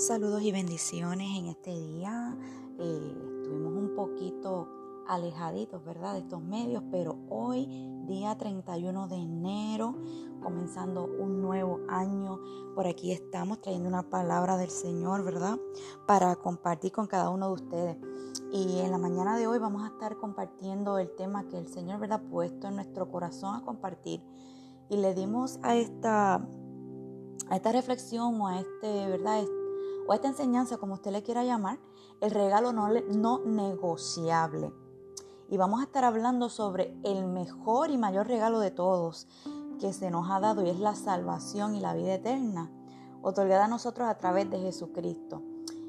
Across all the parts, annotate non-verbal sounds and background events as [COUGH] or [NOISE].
Saludos y bendiciones en este día. Eh, estuvimos un poquito alejaditos, ¿verdad? De estos medios, pero hoy, día 31 de enero, comenzando un nuevo año, por aquí estamos trayendo una palabra del Señor, ¿verdad? Para compartir con cada uno de ustedes. Y en la mañana de hoy vamos a estar compartiendo el tema que el Señor, ¿verdad? Puesto en nuestro corazón a compartir. Y le dimos a esta, a esta reflexión o a este, ¿verdad? O esta enseñanza, como usted le quiera llamar, el regalo no, no negociable. Y vamos a estar hablando sobre el mejor y mayor regalo de todos que se nos ha dado y es la salvación y la vida eterna, otorgada a nosotros a través de Jesucristo.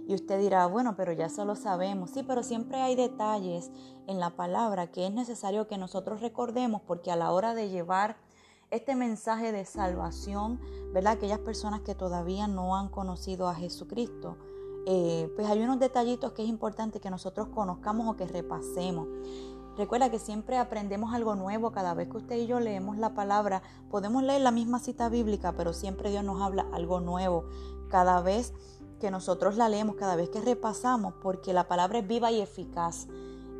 Y usted dirá, bueno, pero ya eso lo sabemos. Sí, pero siempre hay detalles en la palabra que es necesario que nosotros recordemos porque a la hora de llevar este mensaje de salvación, ¿verdad? Aquellas personas que todavía no han conocido a Jesucristo. Eh, pues hay unos detallitos que es importante que nosotros conozcamos o que repasemos. Recuerda que siempre aprendemos algo nuevo cada vez que usted y yo leemos la palabra. Podemos leer la misma cita bíblica, pero siempre Dios nos habla algo nuevo. Cada vez que nosotros la leemos, cada vez que repasamos, porque la palabra es viva y eficaz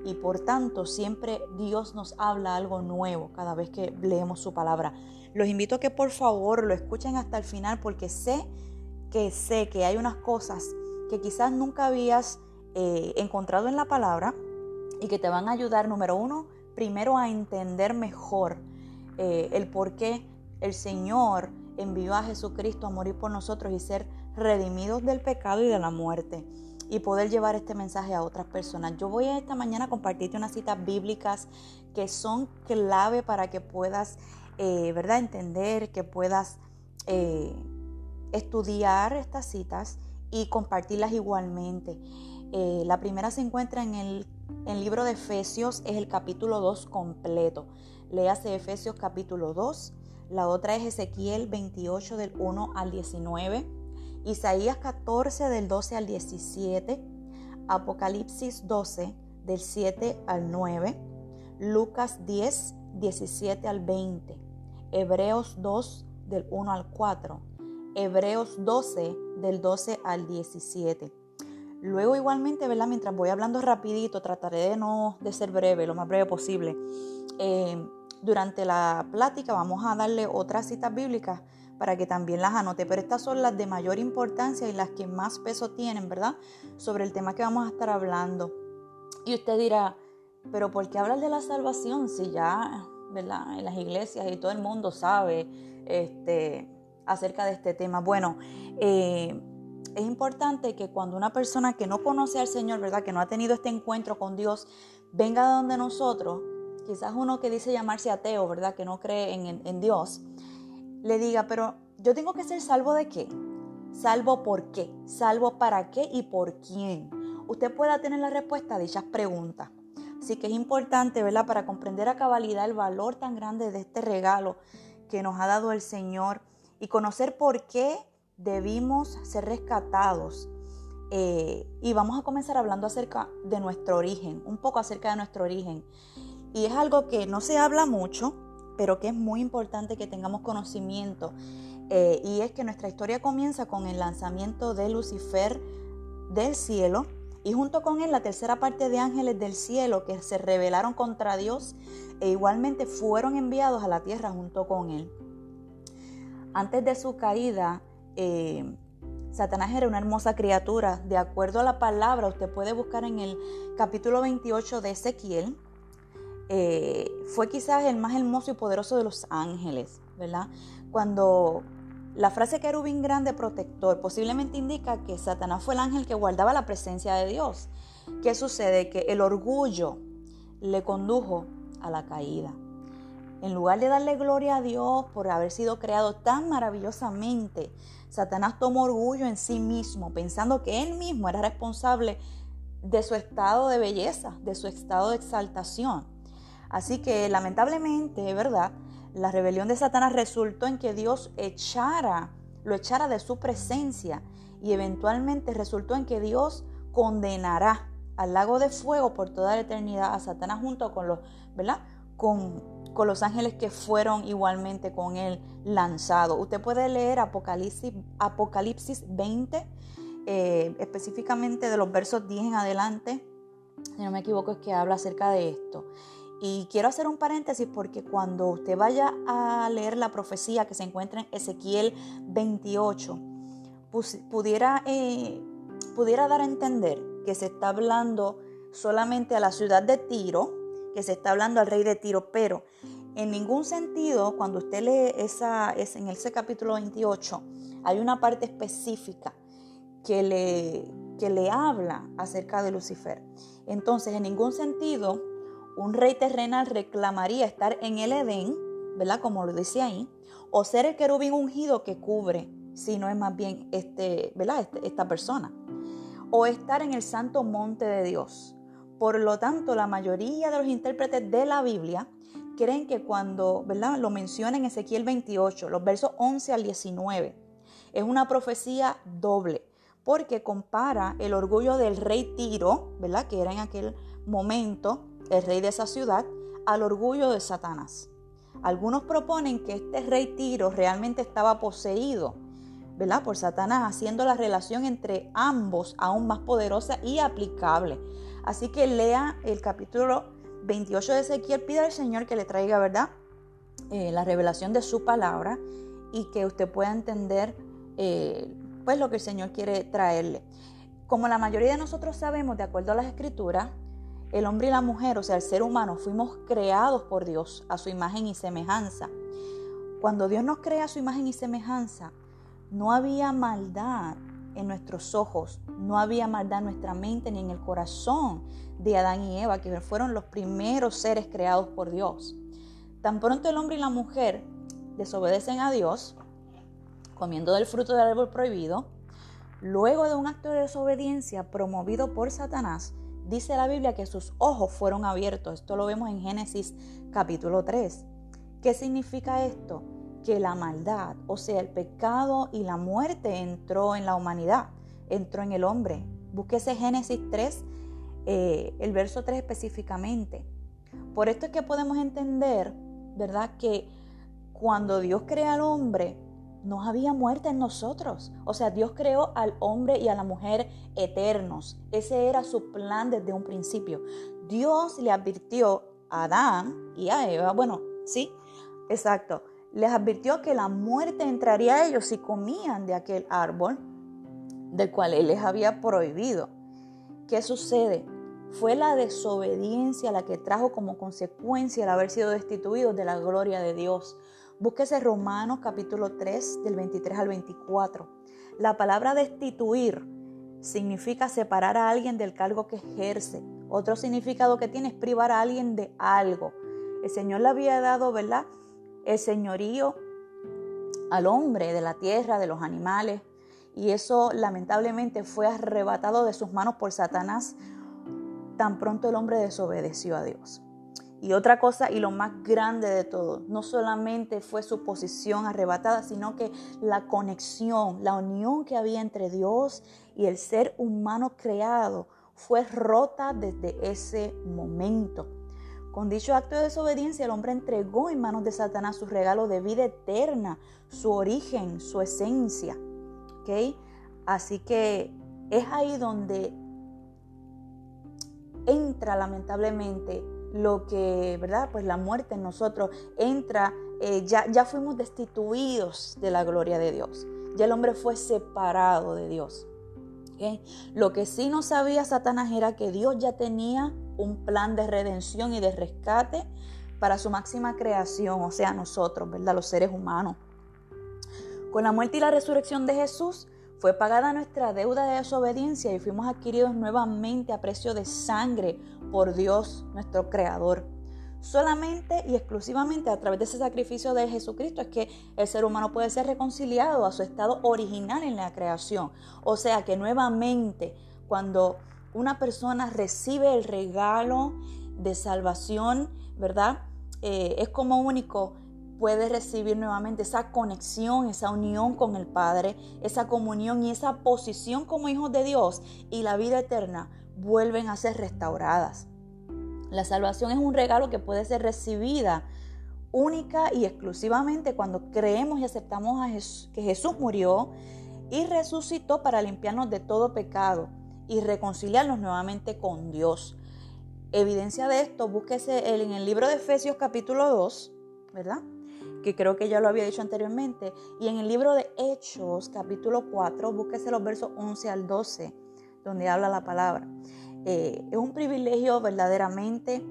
y por tanto siempre Dios nos habla algo nuevo cada vez que leemos su palabra. Los invito a que por favor lo escuchen hasta el final porque sé que sé que hay unas cosas que quizás nunca habías eh, encontrado en la palabra y que te van a ayudar, número uno, primero a entender mejor eh, el por qué el Señor envió a Jesucristo a morir por nosotros y ser redimidos del pecado y de la muerte y poder llevar este mensaje a otras personas. Yo voy a esta mañana a compartirte unas citas bíblicas que son clave para que puedas, eh, ¿verdad?, entender, que puedas eh, estudiar estas citas y compartirlas igualmente. Eh, la primera se encuentra en el, en el libro de Efesios, es el capítulo 2 completo. Léase Efesios capítulo 2. La otra es Ezequiel 28 del 1 al 19. Isaías 14 del 12 al 17, Apocalipsis 12 del 7 al 9, Lucas 10, 17 al 20, Hebreos 2 del 1 al 4, Hebreos 12 del 12 al 17. Luego igualmente, ¿verdad? Mientras voy hablando rapidito, trataré de no de ser breve, lo más breve posible. Eh, durante la plática vamos a darle otras citas bíblicas para que también las anote. Pero estas son las de mayor importancia y las que más peso tienen, ¿verdad? Sobre el tema que vamos a estar hablando. Y usted dirá, pero ¿por qué hablar de la salvación si ya, ¿verdad? En las iglesias y todo el mundo sabe este, acerca de este tema. Bueno, eh, es importante que cuando una persona que no conoce al Señor, ¿verdad? Que no ha tenido este encuentro con Dios, venga de donde nosotros, quizás uno que dice llamarse ateo, ¿verdad? Que no cree en, en Dios le diga, pero yo tengo que ser salvo de qué? Salvo por qué? Salvo para qué y por quién? Usted pueda tener la respuesta a dichas preguntas. Así que es importante, ¿verdad? Para comprender a cabalidad el valor tan grande de este regalo que nos ha dado el Señor y conocer por qué debimos ser rescatados. Eh, y vamos a comenzar hablando acerca de nuestro origen, un poco acerca de nuestro origen. Y es algo que no se habla mucho, pero que es muy importante que tengamos conocimiento. Eh, y es que nuestra historia comienza con el lanzamiento de Lucifer del cielo y junto con él la tercera parte de ángeles del cielo que se rebelaron contra Dios e igualmente fueron enviados a la tierra junto con él. Antes de su caída, eh, Satanás era una hermosa criatura. De acuerdo a la palabra, usted puede buscar en el capítulo 28 de Ezequiel, eh, fue quizás el más hermoso y poderoso de los ángeles, ¿verdad? Cuando la frase querubín grande protector posiblemente indica que Satanás fue el ángel que guardaba la presencia de Dios. ¿Qué sucede? Que el orgullo le condujo a la caída. En lugar de darle gloria a Dios por haber sido creado tan maravillosamente, Satanás tomó orgullo en sí mismo, pensando que él mismo era responsable de su estado de belleza, de su estado de exaltación. Así que lamentablemente, ¿verdad? La rebelión de Satanás resultó en que Dios echara, lo echara de su presencia y eventualmente resultó en que Dios condenará al lago de fuego por toda la eternidad a Satanás junto con los, ¿verdad? Con, con los ángeles que fueron igualmente con él lanzados. Usted puede leer Apocalipsis, Apocalipsis 20 eh, específicamente de los versos 10 en adelante, si no me equivoco, es que habla acerca de esto. Y quiero hacer un paréntesis porque cuando usted vaya a leer la profecía que se encuentra en Ezequiel 28, pudiera, eh, pudiera dar a entender que se está hablando solamente a la ciudad de Tiro, que se está hablando al rey de Tiro, pero en ningún sentido, cuando usted lee esa, es en ese capítulo 28, hay una parte específica que le, que le habla acerca de Lucifer. Entonces, en ningún sentido, un rey terrenal reclamaría estar en el Edén, ¿verdad? Como lo dice ahí, o ser el querubín ungido que cubre, si no es más bien este, ¿verdad? Este, esta persona, o estar en el santo monte de Dios. Por lo tanto, la mayoría de los intérpretes de la Biblia creen que cuando ¿verdad? lo menciona en Ezequiel 28, los versos 11 al 19, es una profecía doble, porque compara el orgullo del rey Tiro, ¿verdad? que era en aquel momento el rey de esa ciudad, al orgullo de Satanás. Algunos proponen que este rey Tiro realmente estaba poseído, ¿verdad? Por Satanás, haciendo la relación entre ambos aún más poderosa y aplicable. Así que lea el capítulo 28 de Ezequiel, pide al Señor que le traiga, ¿verdad? Eh, la revelación de su palabra y que usted pueda entender eh, pues lo que el Señor quiere traerle. Como la mayoría de nosotros sabemos, de acuerdo a las escrituras, el hombre y la mujer, o sea, el ser humano, fuimos creados por Dios a su imagen y semejanza. Cuando Dios nos crea a su imagen y semejanza, no había maldad en nuestros ojos, no había maldad en nuestra mente ni en el corazón de Adán y Eva, que fueron los primeros seres creados por Dios. Tan pronto el hombre y la mujer desobedecen a Dios, comiendo del fruto del árbol prohibido, luego de un acto de desobediencia promovido por Satanás, dice la Biblia que sus ojos fueron abiertos. Esto lo vemos en Génesis capítulo 3. ¿Qué significa esto? Que la maldad, o sea, el pecado y la muerte entró en la humanidad, entró en el hombre. Búsquese Génesis 3 eh, el verso 3 específicamente. Por esto es que podemos entender, ¿verdad? Que cuando Dios crea al hombre, no había muerte en nosotros. O sea, Dios creó al hombre y a la mujer eternos. Ese era su plan desde un principio. Dios le advirtió a Adán y a Eva, bueno, sí, exacto, les advirtió que la muerte entraría a ellos si comían de aquel árbol del cual Él les había prohibido. ¿Qué sucede? Fue la desobediencia la que trajo como consecuencia el haber sido destituidos de la gloria de Dios. Búsquese Romanos capítulo 3 del 23 al 24. La palabra destituir significa separar a alguien del cargo que ejerce. Otro significado que tiene es privar a alguien de algo. El Señor le había dado, ¿verdad? El señorío al hombre de la tierra, de los animales, y eso lamentablemente fue arrebatado de sus manos por Satanás tan pronto el hombre desobedeció a Dios. Y otra cosa, y lo más grande de todo, no solamente fue su posición arrebatada, sino que la conexión, la unión que había entre Dios y el ser humano creado fue rota desde ese momento. Con dicho acto de desobediencia, el hombre entregó en manos de Satanás su regalo de vida eterna, su origen, su esencia. Así que es ahí donde entra lamentablemente lo que, ¿verdad? Pues la muerte en nosotros entra, eh, ya, ya fuimos destituidos de la gloria de Dios. Ya el hombre fue separado de Dios. Lo que sí no sabía Satanás era que Dios ya tenía un plan de redención y de rescate para su máxima creación, o sea, nosotros, ¿verdad? Los seres humanos. Con la muerte y la resurrección de Jesús fue pagada nuestra deuda de desobediencia y fuimos adquiridos nuevamente a precio de sangre por Dios, nuestro Creador. Solamente y exclusivamente a través de ese sacrificio de Jesucristo es que el ser humano puede ser reconciliado a su estado original en la creación. O sea que nuevamente cuando una persona recibe el regalo de salvación, ¿verdad? Eh, es como único puede recibir nuevamente esa conexión, esa unión con el Padre, esa comunión y esa posición como hijos de Dios y la vida eterna vuelven a ser restauradas. La salvación es un regalo que puede ser recibida única y exclusivamente cuando creemos y aceptamos que Jesús murió y resucitó para limpiarnos de todo pecado y reconciliarnos nuevamente con Dios. Evidencia de esto, búsquese en el libro de Efesios capítulo 2, ¿verdad? Que creo que ya lo había dicho anteriormente. Y en el libro de Hechos capítulo 4, búsquese los versos 11 al 12, donde habla la palabra. Eh, es un privilegio verdaderamente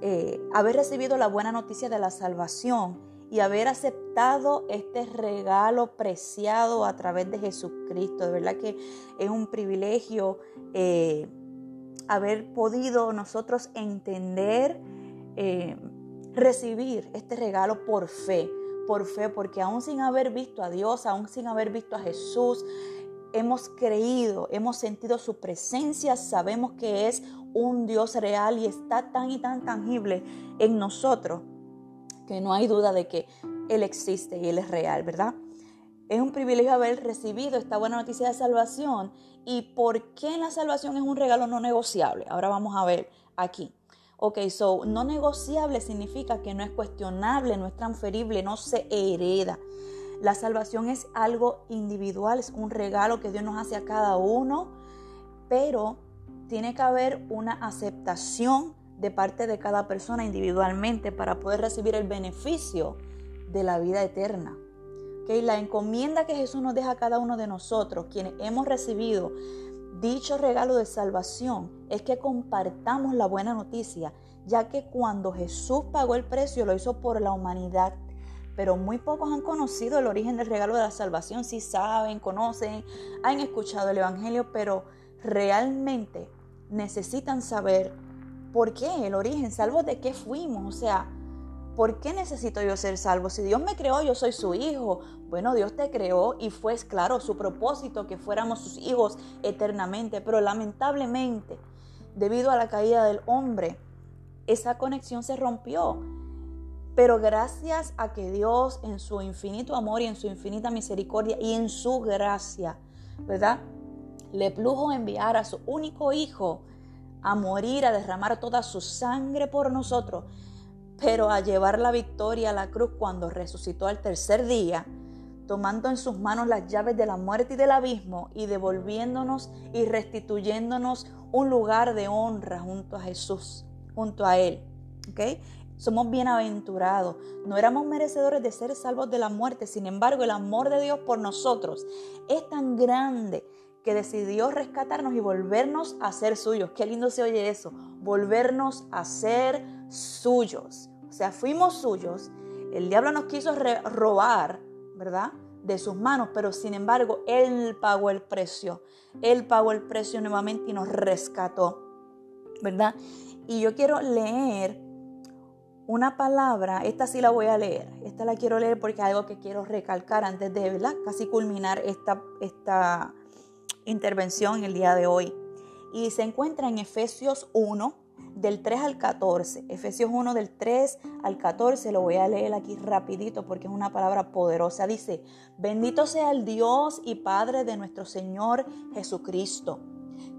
eh, haber recibido la buena noticia de la salvación y haber aceptado este regalo preciado a través de Jesucristo. De verdad que es un privilegio eh, haber podido nosotros entender, recibir este regalo por fe, por fe, porque aún sin haber visto a Dios, aún sin haber visto a Jesús, hemos creído, hemos sentido su presencia, sabemos que es un Dios real y está tan y tan tangible en nosotros que no hay duda de que Él existe y Él es real, ¿verdad? Es un privilegio haber recibido esta buena noticia de salvación. ¿Y por qué la salvación es un regalo no negociable? Ahora vamos a ver aquí. Ok, so no negociable significa que no es cuestionable, no es transferible, no se hereda. La salvación es algo individual, es un regalo que Dios nos hace a cada uno, pero tiene que haber una aceptación de parte de cada persona individualmente para poder recibir el beneficio de la vida eterna. ¿Okay? La encomienda que Jesús nos deja a cada uno de nosotros, quienes hemos recibido dicho regalo de salvación, es que compartamos la buena noticia, ya que cuando Jesús pagó el precio lo hizo por la humanidad. Pero muy pocos han conocido el origen del regalo de la salvación. Sí saben, conocen, han escuchado el Evangelio, pero realmente necesitan saber ¿Por qué? El origen, salvo de qué fuimos. O sea, ¿por qué necesito yo ser salvo? Si Dios me creó, yo soy su hijo. Bueno, Dios te creó y fue, claro, su propósito que fuéramos sus hijos eternamente. Pero lamentablemente, debido a la caída del hombre, esa conexión se rompió. Pero gracias a que Dios en su infinito amor y en su infinita misericordia y en su gracia, ¿verdad? Le plujo enviar a su único hijo a morir, a derramar toda su sangre por nosotros, pero a llevar la victoria a la cruz cuando resucitó al tercer día, tomando en sus manos las llaves de la muerte y del abismo y devolviéndonos y restituyéndonos un lugar de honra junto a Jesús, junto a Él. ¿okay? Somos bienaventurados. No éramos merecedores de ser salvos de la muerte. Sin embargo, el amor de Dios por nosotros es tan grande que decidió rescatarnos y volvernos a ser suyos. Qué lindo se oye eso, volvernos a ser suyos. O sea, fuimos suyos. El diablo nos quiso robar, ¿verdad? De sus manos, pero sin embargo, Él pagó el precio. Él pagó el precio nuevamente y nos rescató, ¿verdad? Y yo quiero leer una palabra, esta sí la voy a leer, esta la quiero leer porque es algo que quiero recalcar antes de, ¿verdad? Casi culminar esta, esta intervención el día de hoy. Y se encuentra en Efesios 1, del 3 al 14. Efesios 1 del 3 al 14, lo voy a leer aquí rapidito porque es una palabra poderosa. Dice, bendito sea el Dios y Padre de nuestro Señor Jesucristo,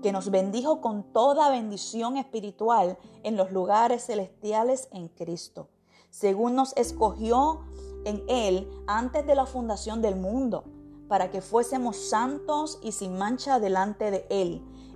que nos bendijo con toda bendición espiritual en los lugares celestiales en Cristo, según nos escogió en Él antes de la fundación del mundo para que fuésemos santos y sin mancha delante de Él,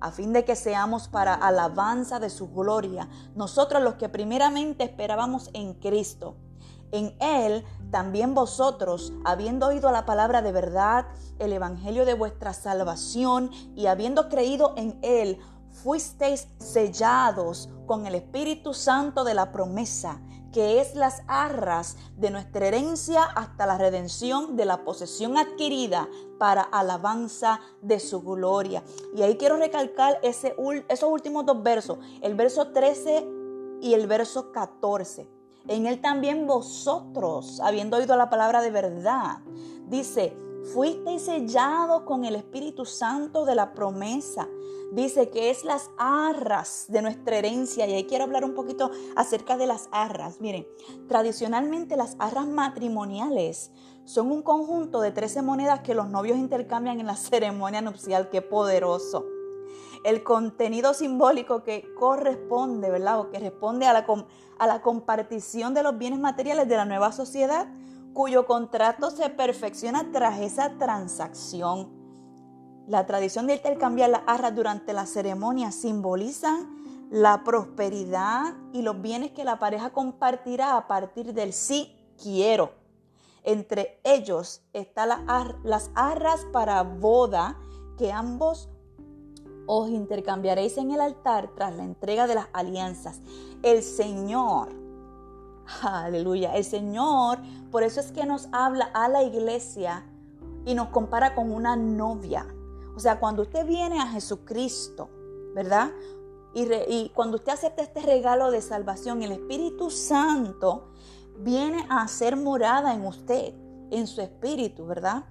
a fin de que seamos para alabanza de su gloria, nosotros los que primeramente esperábamos en Cristo. En Él también vosotros, habiendo oído la palabra de verdad, el Evangelio de vuestra salvación, y habiendo creído en Él, fuisteis sellados con el Espíritu Santo de la promesa, que es las arras de nuestra herencia hasta la redención de la posesión adquirida para alabanza de su gloria. Y ahí quiero recalcar ese, esos últimos dos versos, el verso 13 y el verso 14. En él también vosotros, habiendo oído la palabra de verdad, dice, fuisteis sellados con el Espíritu Santo de la promesa. Dice que es las arras de nuestra herencia. Y ahí quiero hablar un poquito acerca de las arras. Miren, tradicionalmente las arras matrimoniales son un conjunto de 13 monedas que los novios intercambian en la [LAUGHS] ceremonia nupcial. Qué poderoso el contenido simbólico que corresponde, ¿verdad? O que responde a la, a la compartición de los bienes materiales de la nueva sociedad, cuyo contrato se perfecciona tras esa transacción. La tradición de intercambiar las arras durante la ceremonia simboliza la prosperidad y los bienes que la pareja compartirá a partir del sí quiero. Entre ellos están las arras para boda que ambos os intercambiaréis en el altar tras la entrega de las alianzas. El Señor, aleluya, el Señor, por eso es que nos habla a la iglesia y nos compara con una novia. O sea, cuando usted viene a Jesucristo, ¿verdad? Y, y cuando usted acepta este regalo de salvación, el Espíritu Santo viene a hacer morada en usted, en su espíritu, ¿verdad?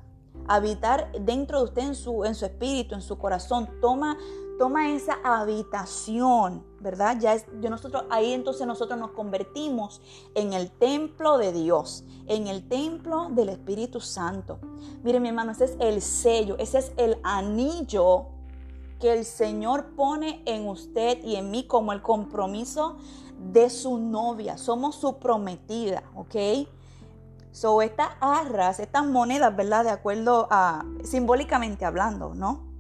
Habitar dentro de usted en su, en su espíritu, en su corazón. Toma, toma esa habitación, ¿verdad? Ya es de nosotros, ahí entonces nosotros nos convertimos en el templo de Dios, en el templo del Espíritu Santo. Mire mi hermano, ese es el sello, ese es el anillo que el Señor pone en usted y en mí como el compromiso de su novia. Somos su prometida, ¿ok? So, estas arras, estas monedas, ¿verdad? De acuerdo a, simbólicamente hablando, ¿no?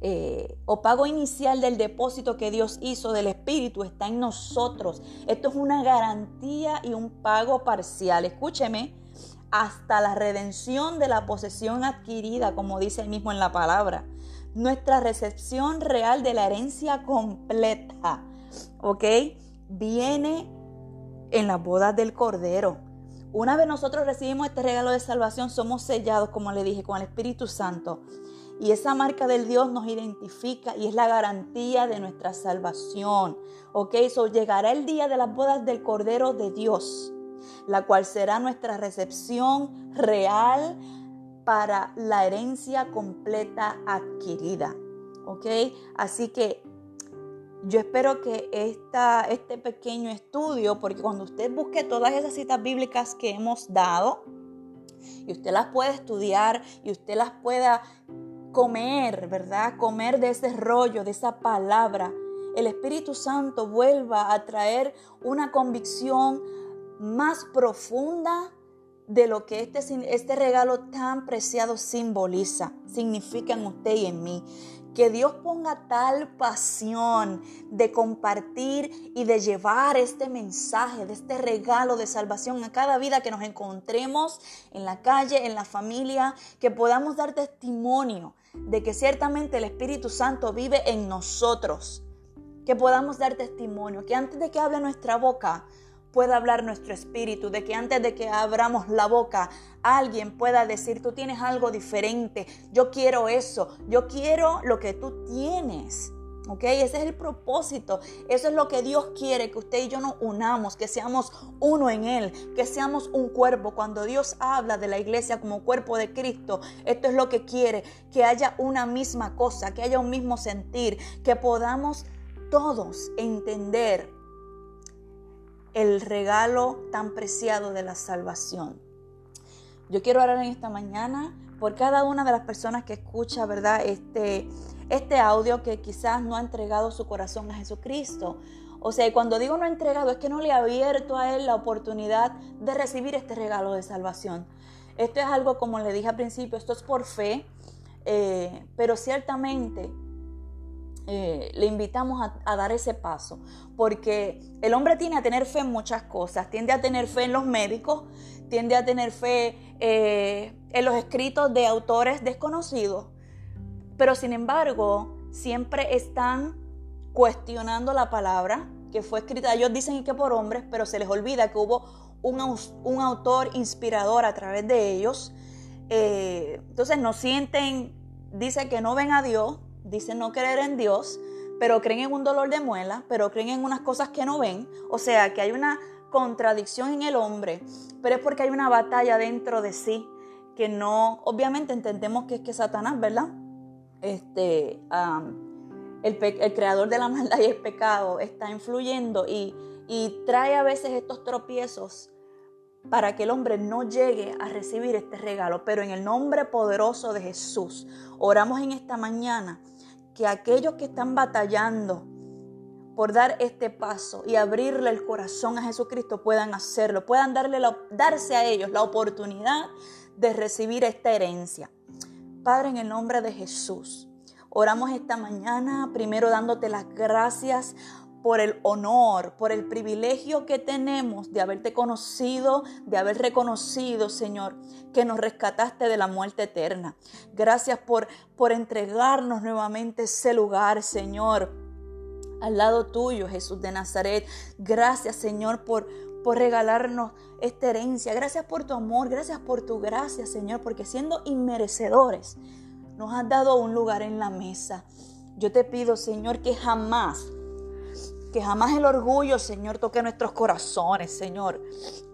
Eh, o pago inicial del depósito que Dios hizo del Espíritu está en nosotros. Esto es una garantía y un pago parcial. Escúcheme, hasta la redención de la posesión adquirida, como dice el mismo en la palabra. Nuestra recepción real de la herencia completa, ¿ok? Viene en las bodas del Cordero. Una vez nosotros recibimos este regalo de salvación, somos sellados, como le dije, con el Espíritu Santo. Y esa marca del Dios nos identifica y es la garantía de nuestra salvación. ¿Ok? So llegará el día de las bodas del Cordero de Dios, la cual será nuestra recepción real para la herencia completa adquirida. ¿Ok? Así que yo espero que esta, este pequeño estudio, porque cuando usted busque todas esas citas bíblicas que hemos dado, y usted las pueda estudiar y usted las pueda comer, ¿verdad? Comer de ese rollo, de esa palabra, el Espíritu Santo vuelva a traer una convicción más profunda de lo que este, este regalo tan preciado simboliza, significa en usted y en mí. Que Dios ponga tal pasión de compartir y de llevar este mensaje, de este regalo de salvación a cada vida que nos encontremos en la calle, en la familia, que podamos dar testimonio de que ciertamente el Espíritu Santo vive en nosotros. Que podamos dar testimonio, que antes de que hable nuestra boca, pueda hablar nuestro espíritu, de que antes de que abramos la boca, alguien pueda decir, tú tienes algo diferente, yo quiero eso, yo quiero lo que tú tienes. ¿Ok? Ese es el propósito. Eso es lo que Dios quiere, que usted y yo nos unamos, que seamos uno en Él, que seamos un cuerpo. Cuando Dios habla de la iglesia como cuerpo de Cristo, esto es lo que quiere, que haya una misma cosa, que haya un mismo sentir, que podamos todos entender el regalo tan preciado de la salvación. Yo quiero orar en esta mañana por cada una de las personas que escucha, ¿verdad? Este, este audio que quizás no ha entregado su corazón a Jesucristo. O sea, cuando digo no ha entregado es que no le ha abierto a él la oportunidad de recibir este regalo de salvación. Esto es algo, como le dije al principio, esto es por fe, eh, pero ciertamente eh, le invitamos a, dar ese paso, porque el hombre tiene a tener fe en muchas cosas, tiende a tener fe en los médicos, tiende a tener fe eh, en los escritos de autores desconocidos, pero sin embargo siempre están cuestionando la palabra que fue escrita, ellos dicen que por hombres, pero se les olvida que hubo un, un autor inspirador a través de ellos. Eh, entonces no sienten, dice que no ven a Dios, dicen no creer en Dios, pero creen en un dolor de muela, pero creen en unas cosas que no ven. O sea, que hay una contradicción en el hombre, pero es porque hay una batalla dentro de sí que no, obviamente entendemos que es que Satanás, ¿verdad? Este, el, creador de la [LAUGHS] maldad y el pecado está influyendo y, y trae a veces estos tropiezos para que el hombre no llegue a recibir este regalo. Pero en el nombre poderoso de Jesús, oramos en esta mañana que aquellos que están batallando por dar este paso y abrirle el corazón a Jesucristo puedan hacerlo, puedan darle darse a ellos la oportunidad de recibir esta herencia. Padre, en el nombre de Jesús, oramos esta mañana primero dándote las gracias por el honor, por el privilegio que tenemos de haberte conocido, de haber reconocido, Señor, que nos rescataste de la muerte eterna. Gracias por, por entregarnos nuevamente ese lugar, Señor, al lado tuyo, Jesús de Nazaret. Gracias, Señor, por, por regalarnos esta herencia. Gracias por tu amor, gracias por tu gracia, Señor, porque siendo inmerecedores, nos has dado un lugar en la mesa. Yo te pido, Señor, que jamás que jamás el orgullo, Señor, toque nuestros corazones, Señor.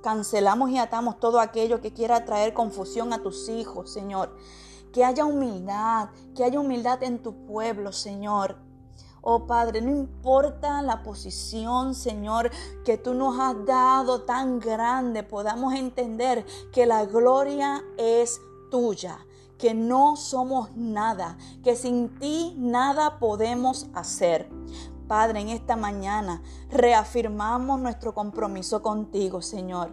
Cancelamos y atamos todo aquello que quiera traer confusión a tus hijos, Señor. Que haya humildad, que haya humildad en tu pueblo, Señor. Oh Padre, no importa la posición, Señor, que tú nos has dado tan grande, podamos entender que la gloria es tuya, que no somos nada, que sin ti nada podemos hacer. Padre, en esta mañana reafirmamos nuestro compromiso contigo, Señor.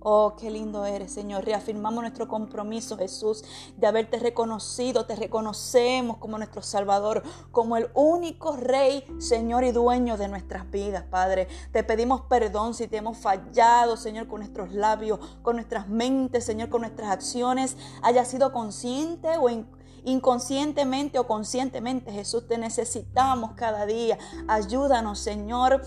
Oh, qué lindo eres, Señor. Reafirmamos nuestro compromiso, Jesús, de haberte reconocido. Te reconocemos como nuestro Salvador, como el único Rey, Señor y dueño de nuestras vidas, Padre. Te pedimos perdón si te hemos fallado, Señor, con nuestros labios, con nuestras mentes, Señor, con nuestras acciones. Haya sido consciente o inconsciente inconscientemente o conscientemente, Jesús, te necesitamos cada día. Ayúdanos, Señor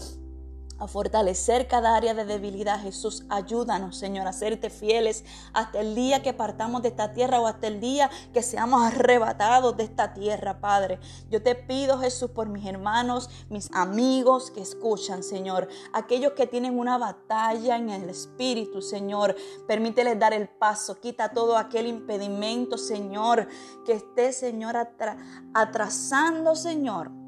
a fortalecer cada área de debilidad. Jesús, ayúdanos, Señor, a serte fieles hasta el día que partamos de esta tierra o hasta el día que seamos arrebatados de esta tierra, Padre. Yo te pido, Jesús, por mis hermanos, mis amigos que escuchan, Señor, aquellos que tienen una batalla en el Espíritu, Señor, permíteles dar el paso, quita todo aquel impedimento, Señor, que esté, Señor, atrasando, Señor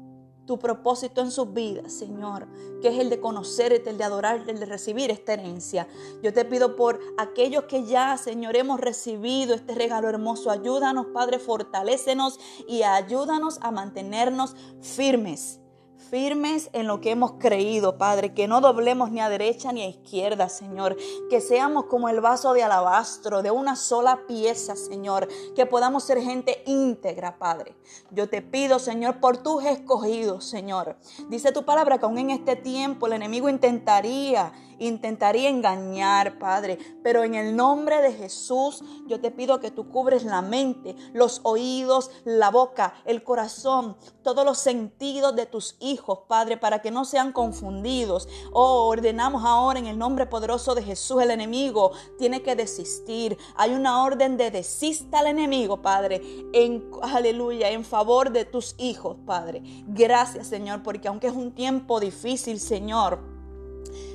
tu propósito en sus vidas, Señor, que es el de conocerte, el de adorarte, el de recibir esta herencia. Yo te pido por aquellos que ya, Señor, hemos recibido este regalo hermoso. Ayúdanos, Padre, fortalécenos y ayúdanos a mantenernos firmes firmes en lo que hemos creído, Padre, que no doblemos ni a derecha ni a izquierda, Señor, que seamos como el vaso de alabastro, de una sola pieza, Señor, que podamos ser gente íntegra, Padre. Yo te pido, Señor, por tus escogidos, Señor. Dice tu palabra que aún en este tiempo el enemigo intentaría intentaría engañar, Padre. Pero en el nombre de Jesús, yo te pido que tú cubres la mente, los oídos, la boca, el corazón, todos los sentidos de tus hijos, Padre, para que no sean confundidos. Oh, ordenamos ahora en el nombre poderoso de Jesús, el enemigo tiene que desistir. Hay una orden de desista al enemigo, Padre, en aleluya, en favor de tus hijos, Padre. Gracias, Señor, porque aunque es un tiempo difícil, Señor,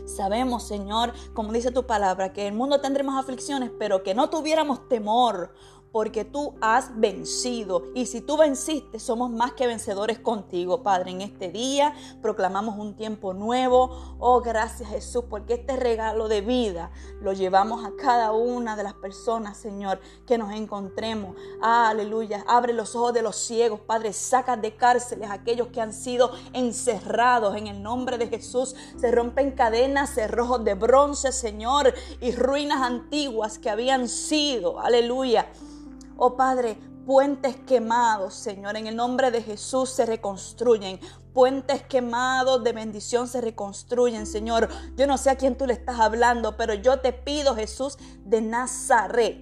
Sabemos, Señor, como dice tu palabra, que en el mundo tendremos aflicciones, pero que no tuviéramos temor porque tú has vencido. Y si tú venciste, somos más que vencedores contigo, Padre. En este día proclamamos un tiempo nuevo. Oh, gracias Jesús, porque este regalo de vida lo llevamos a cada una de las personas, Señor, que nos encontremos. aleluya. Abre los ojos de los ciegos, Padre. Saca de cárceles a aquellos que han sido encerrados. En el nombre de Jesús se rompen cadenas, cerrojos de bronce, Señor, y ruinas antiguas que habían sido. Aleluya Oh Padre, puentes quemados, Señor, en el nombre de Jesús se reconstruyen. Puentes quemados de bendición se reconstruyen, Señor. Yo no sé a quién tú le estás hablando, pero yo te pido, Jesús de Nazaret,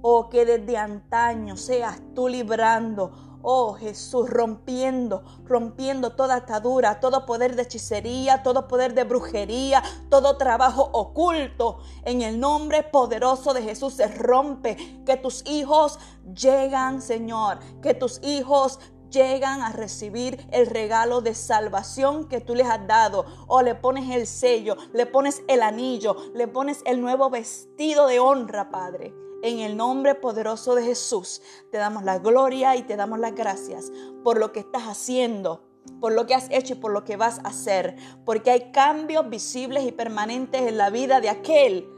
oh, que desde antaño seas tú librando Oh Jesús, rompiendo, rompiendo toda atadura, todo poder de hechicería, todo poder de brujería, todo trabajo oculto. En el nombre poderoso de Jesús se rompe. Que tus hijos llegan, Señor. Que tus hijos llegan a recibir el regalo de salvación que tú les has dado. O le pones el sello, le pones el anillo, le pones el nuevo vestido de honra, Padre. En el nombre poderoso de Jesús te damos la gloria y te damos las gracias por lo que estás haciendo, por lo que has hecho y por lo que vas a hacer, porque hay cambios visibles y permanentes en la vida de aquel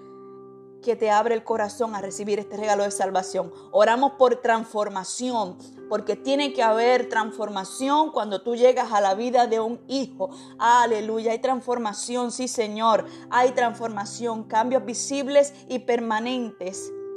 que te abre el corazón a recibir este regalo de salvación. Oramos por transformación, porque tiene que haber transformación cuando tú llegas a la vida de un hijo. Aleluya, hay transformación, sí Señor, hay transformación, cambios visibles y permanentes